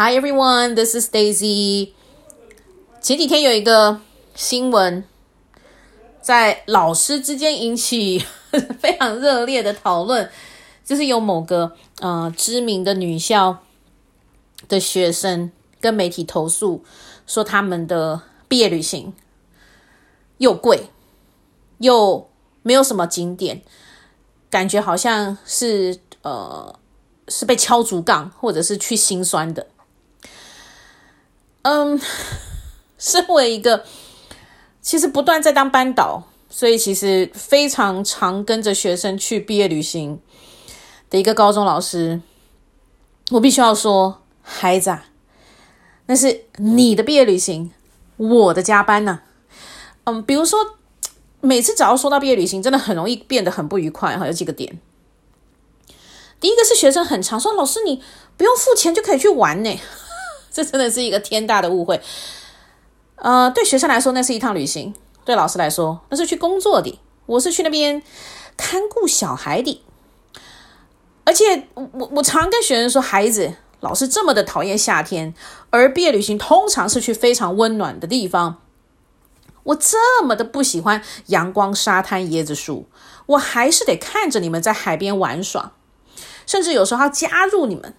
Hi everyone, this is Daisy. 前几天有一个新闻，在老师之间引起 非常热烈的讨论，就是有某个呃知名的女校的学生跟媒体投诉，说他们的毕业旅行又贵又没有什么景点，感觉好像是呃是被敲竹杠或者是去心酸的。嗯，身为一个其实不断在当班导，所以其实非常常跟着学生去毕业旅行的一个高中老师，我必须要说，孩子啊，那是你的毕业旅行，我的加班呢。嗯，比如说每次只要说到毕业旅行，真的很容易变得很不愉快哈。有几个点，第一个是学生很常说，老师你不用付钱就可以去玩呢。这真的是一个天大的误会。呃，对学生来说，那是一趟旅行；对老师来说，那是去工作的。我是去那边看顾小孩的。而且，我我常跟学生说，孩子，老师这么的讨厌夏天，而毕业旅行通常是去非常温暖的地方。我这么的不喜欢阳光、沙滩、椰子树，我还是得看着你们在海边玩耍，甚至有时候要加入你们。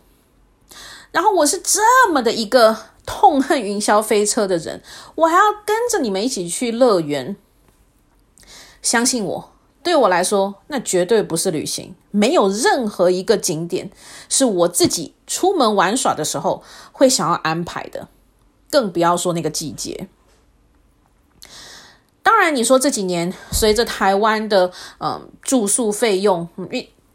然后我是这么的一个痛恨云霄飞车的人，我还要跟着你们一起去乐园。相信我，对我来说，那绝对不是旅行。没有任何一个景点是我自己出门玩耍的时候会想要安排的，更不要说那个季节。当然，你说这几年随着台湾的嗯住宿费用，嗯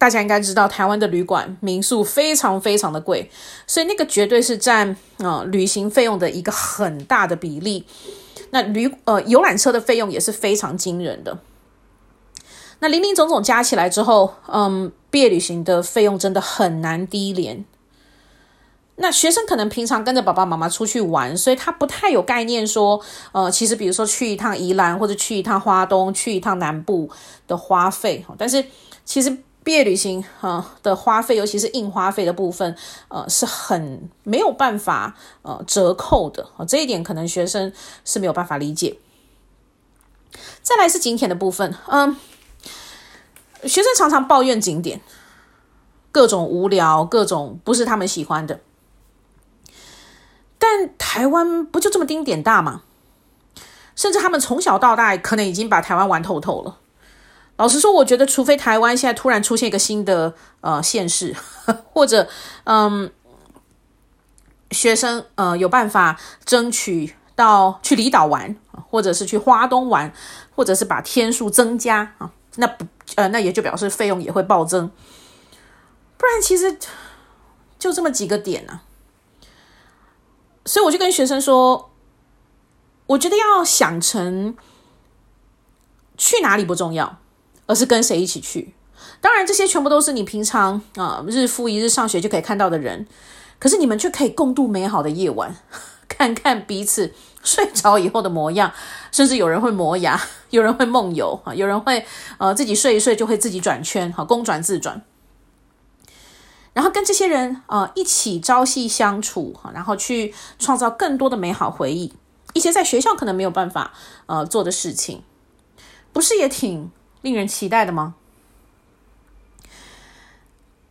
大家应该知道，台湾的旅馆、民宿非常非常的贵，所以那个绝对是占啊、呃、旅行费用的一个很大的比例。那旅呃游览车的费用也是非常惊人的。那林林总总加起来之后，嗯，毕业旅行的费用真的很难低廉。那学生可能平常跟着爸爸妈妈出去玩，所以他不太有概念说，呃，其实比如说去一趟宜兰或者去一趟花东、去一趟南部的花费，但是其实。毕业旅行啊的花费，尤其是印花费的部分，呃，是很没有办法呃折扣的啊。这一点可能学生是没有办法理解。再来是景点的部分，嗯，学生常常抱怨景点各种无聊，各种不是他们喜欢的。但台湾不就这么丁点大吗？甚至他们从小到大可能已经把台湾玩透透了。老实说，我觉得除非台湾现在突然出现一个新的呃县市，或者嗯学生呃有办法争取到去离岛玩，或者是去花东玩，或者是把天数增加啊，那不呃那也就表示费用也会暴增。不然其实就这么几个点呢，所以我就跟学生说，我觉得要想成去哪里不重要。而是跟谁一起去？当然，这些全部都是你平常啊、日复一日上学就可以看到的人，可是你们却可以共度美好的夜晚，看看彼此睡着以后的模样，甚至有人会磨牙，有人会梦游啊，有人会呃自己睡一睡就会自己转圈，好，公转自转，然后跟这些人啊、一起朝夕相处，然后去创造更多的美好回忆，一些在学校可能没有办法呃做的事情，不是也挺令人期待的吗？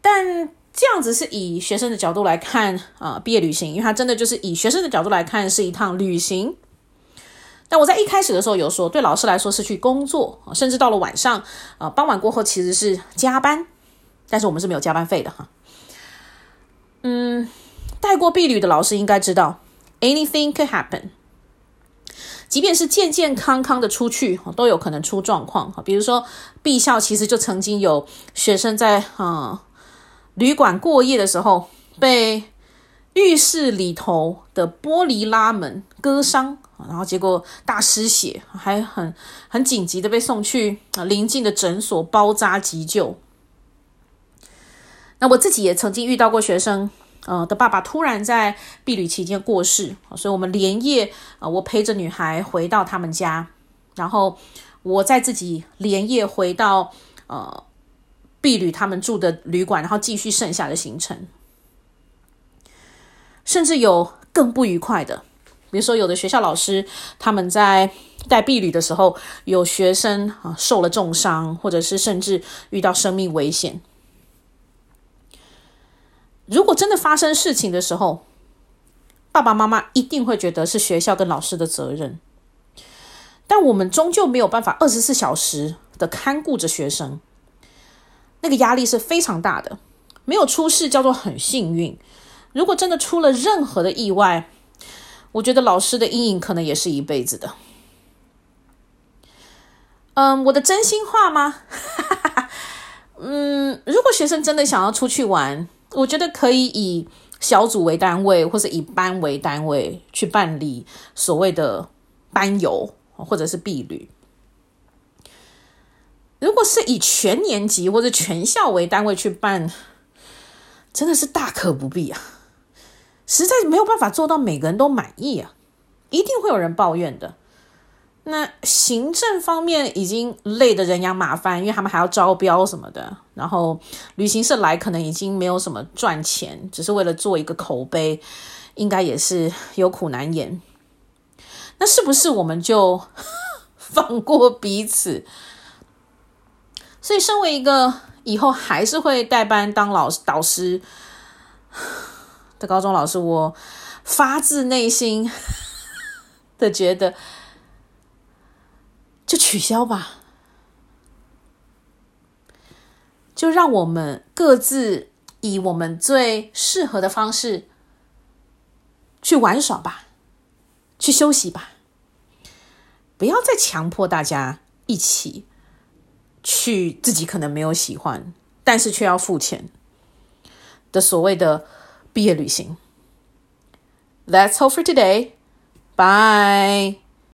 但这样子是以学生的角度来看啊、毕业旅行，因为它真的就是以学生的角度来看是一趟旅行。但我在一开始的时候有说，对老师来说是去工作，甚至到了晚上，呃，傍晚过后其实是加班，但是我们是没有加班费的哈。嗯，带过毕旅的老师应该知道，anything could happen。即便是健健康康的出去，都有可能出状况。比如说，毕校其实就曾经有学生在啊、旅馆过夜的时候，被浴室里头的玻璃拉门割伤，然后结果大失血，还很很紧急的被送去邻近的诊所包扎急救。那我自己也曾经遇到过学生。呃，的爸爸突然在毕旅期间过世，所以我们连夜、呃，我陪着女孩回到他们家，然后我再自己连夜回到呃毕旅他们住的旅馆，然后继续剩下的行程。甚至有更不愉快的，比如说有的学校老师他们在带毕旅的时候，有学生啊受了重伤，或者是甚至遇到生命危险。如果真的发生事情的时候，爸爸妈妈一定会觉得是学校跟老师的责任，但我们终究没有办法二十四小时的看顾着学生，那个压力是非常大的。没有出事叫做很幸运，如果真的出了任何的意外，我觉得老师的阴影可能也是一辈子的。嗯，我的真心话吗？嗯，如果学生真的想要出去玩，我觉得可以以小组为单位，或者以班为单位去办理所谓的班游或者是毕旅。如果是以全年级或者全校为单位去办，真的是大可不必啊！实在没有办法做到每个人都满意啊，一定会有人抱怨的。那行政方面已经累得人仰马翻，因为他们还要招标什么的。然后旅行社来可能已经没有什么赚钱，只是为了做一个口碑，应该也是有苦难言。那是不是我们就 放过彼此？所以，身为一个以后还是会带班当老师导师的高中老师，我发自内心 的觉得。就取消吧，就让我们各自以我们最适合的方式去玩耍吧，去休息吧，不要再强迫大家一起去自己可能没有喜欢，但是却要付钱的所谓的毕业旅行。That's all for today. Bye.